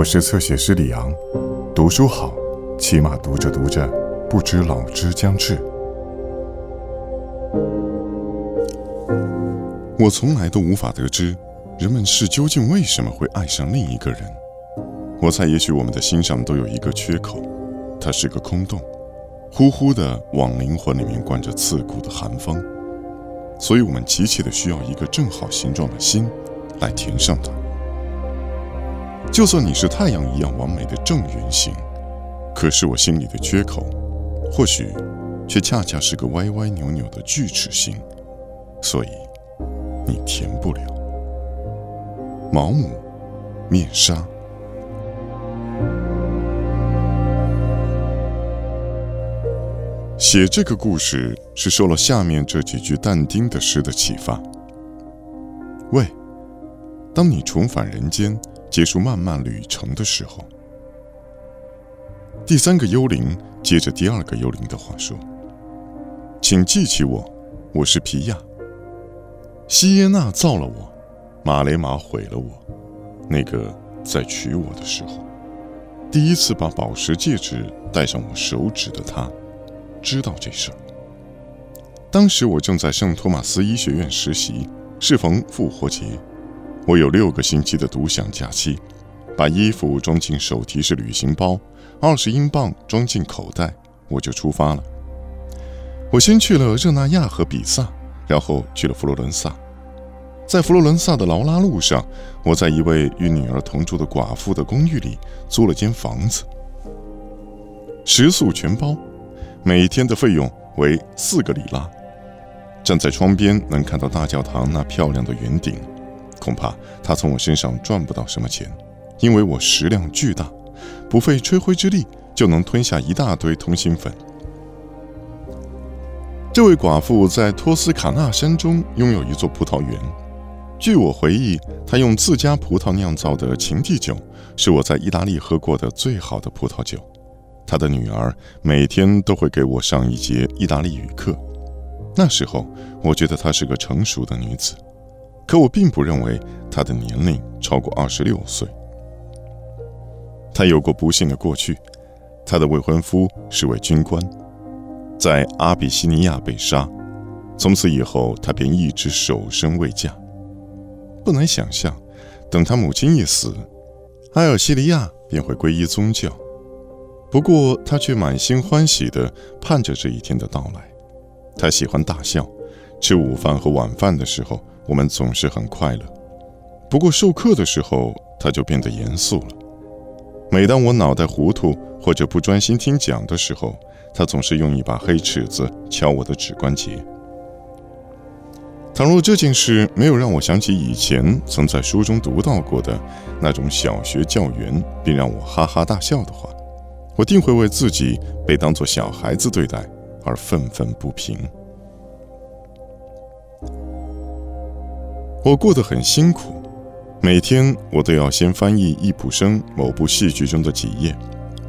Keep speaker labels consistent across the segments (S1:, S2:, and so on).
S1: 我是侧写师李昂，读书好，起码读着读着，不知老之将至。我从来都无法得知，人们是究竟为什么会爱上另一个人。我猜，也许我们的心上都有一个缺口，它是个空洞，呼呼的往灵魂里面灌着刺骨的寒风，所以我们急切的需要一个正好形状的心，来填上它。就算你是太阳一样完美的正圆形，可是我心里的缺口，或许却恰恰是个歪歪扭扭的锯齿形，所以你填不了。毛姆，面纱。写这个故事是受了下面这几句但丁的诗的启发。喂，当你重返人间。结束漫漫旅程的时候，第三个幽灵接着第二个幽灵的话说：“请记起我，我是皮亚。西耶纳造了我，马雷马毁了我。那个在娶我的时候，第一次把宝石戒指戴上我手指的他，知道这事儿。当时我正在圣托马斯医学院实习，适逢复活节。”我有六个星期的独享假期，把衣服装进手提式旅行包，二十英镑装进口袋，我就出发了。我先去了热那亚和比萨，然后去了佛罗伦萨。在佛罗伦萨的劳拉路上，我在一位与女儿同住的寡妇的公寓里租了间房子，食宿全包，每天的费用为四个里拉。站在窗边能看到大教堂那漂亮的圆顶。恐怕他从我身上赚不到什么钱，因为我食量巨大，不费吹灰之力就能吞下一大堆通心粉。这位寡妇在托斯卡纳山中拥有一座葡萄园，据我回忆，她用自家葡萄酿造的琴地酒是我在意大利喝过的最好的葡萄酒。她的女儿每天都会给我上一节意大利语课，那时候我觉得她是个成熟的女子。可我并不认为他的年龄超过二十六岁。他有过不幸的过去，他的未婚夫是位军官，在阿比西尼亚被杀，从此以后他便一直守身未嫁。不难想象，等他母亲一死，埃尔西利亚便会皈依宗教。不过他却满心欢喜地盼着这一天的到来。他喜欢大笑，吃午饭和晚饭的时候。我们总是很快乐，不过授课的时候他就变得严肃了。每当我脑袋糊涂或者不专心听讲的时候，他总是用一把黑尺子敲我的指关节。倘若这件事没有让我想起以前曾在书中读到过的那种小学教员，并让我哈哈大笑的话，我定会为自己被当作小孩子对待而愤愤不平。我过得很辛苦，每天我都要先翻译易卜生某部戏剧中的几页，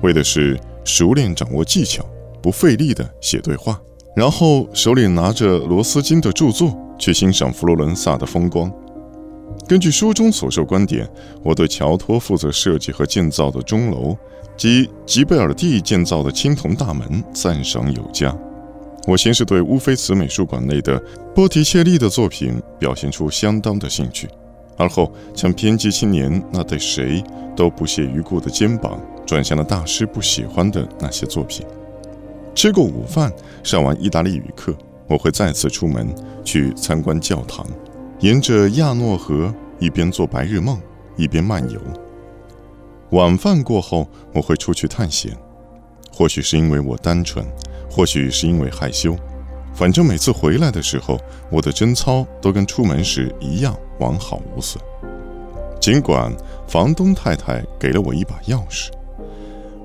S1: 为的是熟练掌握技巧，不费力地写对话，然后手里拿着罗斯金的著作去欣赏佛罗伦萨的风光。根据书中所述观点，我对乔托负责设计和建造的钟楼及吉贝尔蒂建造的青铜大门赞赏有加。我先是对乌菲茨美术馆内的波提切利的作品表现出相当的兴趣，而后将偏激青年那对谁都不屑一顾的肩膀转向了大师不喜欢的那些作品。吃过午饭，上完意大利语课，我会再次出门去参观教堂，沿着亚诺河一边做白日梦，一边漫游。晚饭过后，我会出去探险，或许是因为我单纯。或许是因为害羞，反正每次回来的时候，我的贞操都跟出门时一样完好无损。尽管房东太太给了我一把钥匙，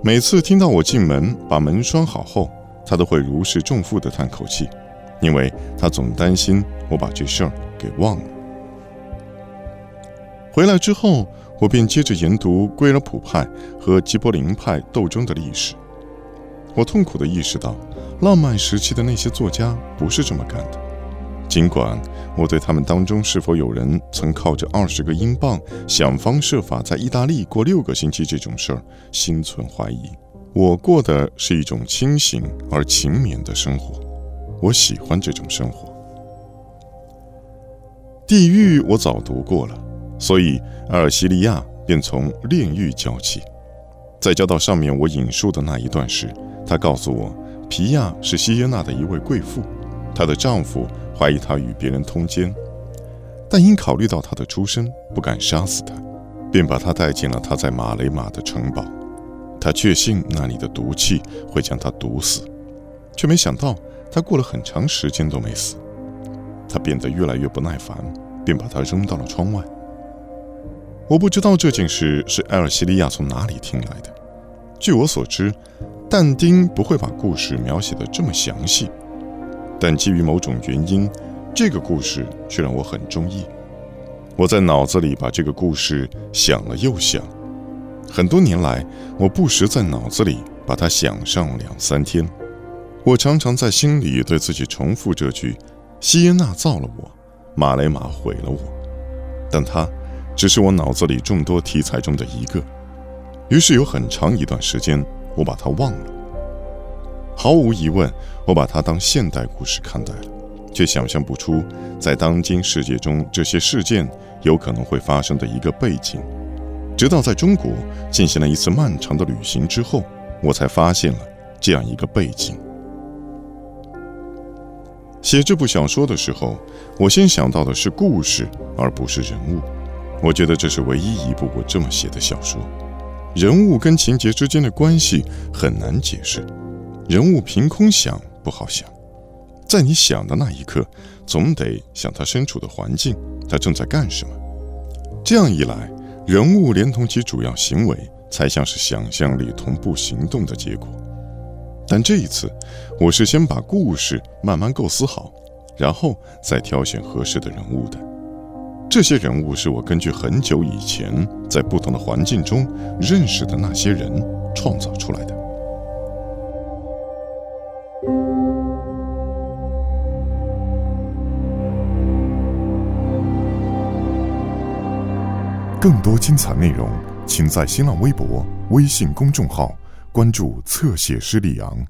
S1: 每次听到我进门把门栓好后，她都会如释重负地叹口气，因为她总担心我把这事儿给忘了。回来之后，我便接着研读圭尔普派和吉柏林派斗争的历史。我痛苦地意识到。浪漫时期的那些作家不是这么干的，尽管我对他们当中是否有人曾靠着二十个英镑想方设法在意大利过六个星期这种事儿心存怀疑，我过的是一种清醒而勤勉的生活，我喜欢这种生活。地狱我早读过了，所以阿尔西利亚便从炼狱教起。在教到上面我引述的那一段时，他告诉我，皮亚是西耶纳的一位贵妇，她的丈夫怀疑她与别人通奸，但因考虑到她的出身，不敢杀死她，便把她带进了他在马雷马的城堡。他确信那里的毒气会将她毒死，却没想到她过了很长时间都没死。他变得越来越不耐烦，便把她扔到了窗外。我不知道这件事是埃尔西利亚从哪里听来的。据我所知，但丁不会把故事描写的这么详细，但基于某种原因，这个故事却让我很中意。我在脑子里把这个故事想了又想，很多年来，我不时在脑子里把它想上两三天。我常常在心里对自己重复这句。西耶纳造了我，马雷马毁了我，但他只是我脑子里众多题材中的一个。于是有很长一段时间，我把它忘了。毫无疑问，我把它当现代故事看待了，却想象不出在当今世界中这些事件有可能会发生的一个背景。直到在中国进行了一次漫长的旅行之后，我才发现了这样一个背景。写这部小说的时候，我先想到的是故事，而不是人物。我觉得这是唯一一部我这么写的小说。人物跟情节之间的关系很难解释，人物凭空想不好想，在你想的那一刻，总得想他身处的环境，他正在干什么。这样一来，人物连同其主要行为，才像是想象力同步行动的结果。但这一次，我是先把故事慢慢构思好，然后再挑选合适的人物的。这些人物是我根据很久以前在不同的环境中认识的那些人创造出来的。
S2: 更多精彩内容，请在新浪微博、微信公众号。关注侧写师李昂。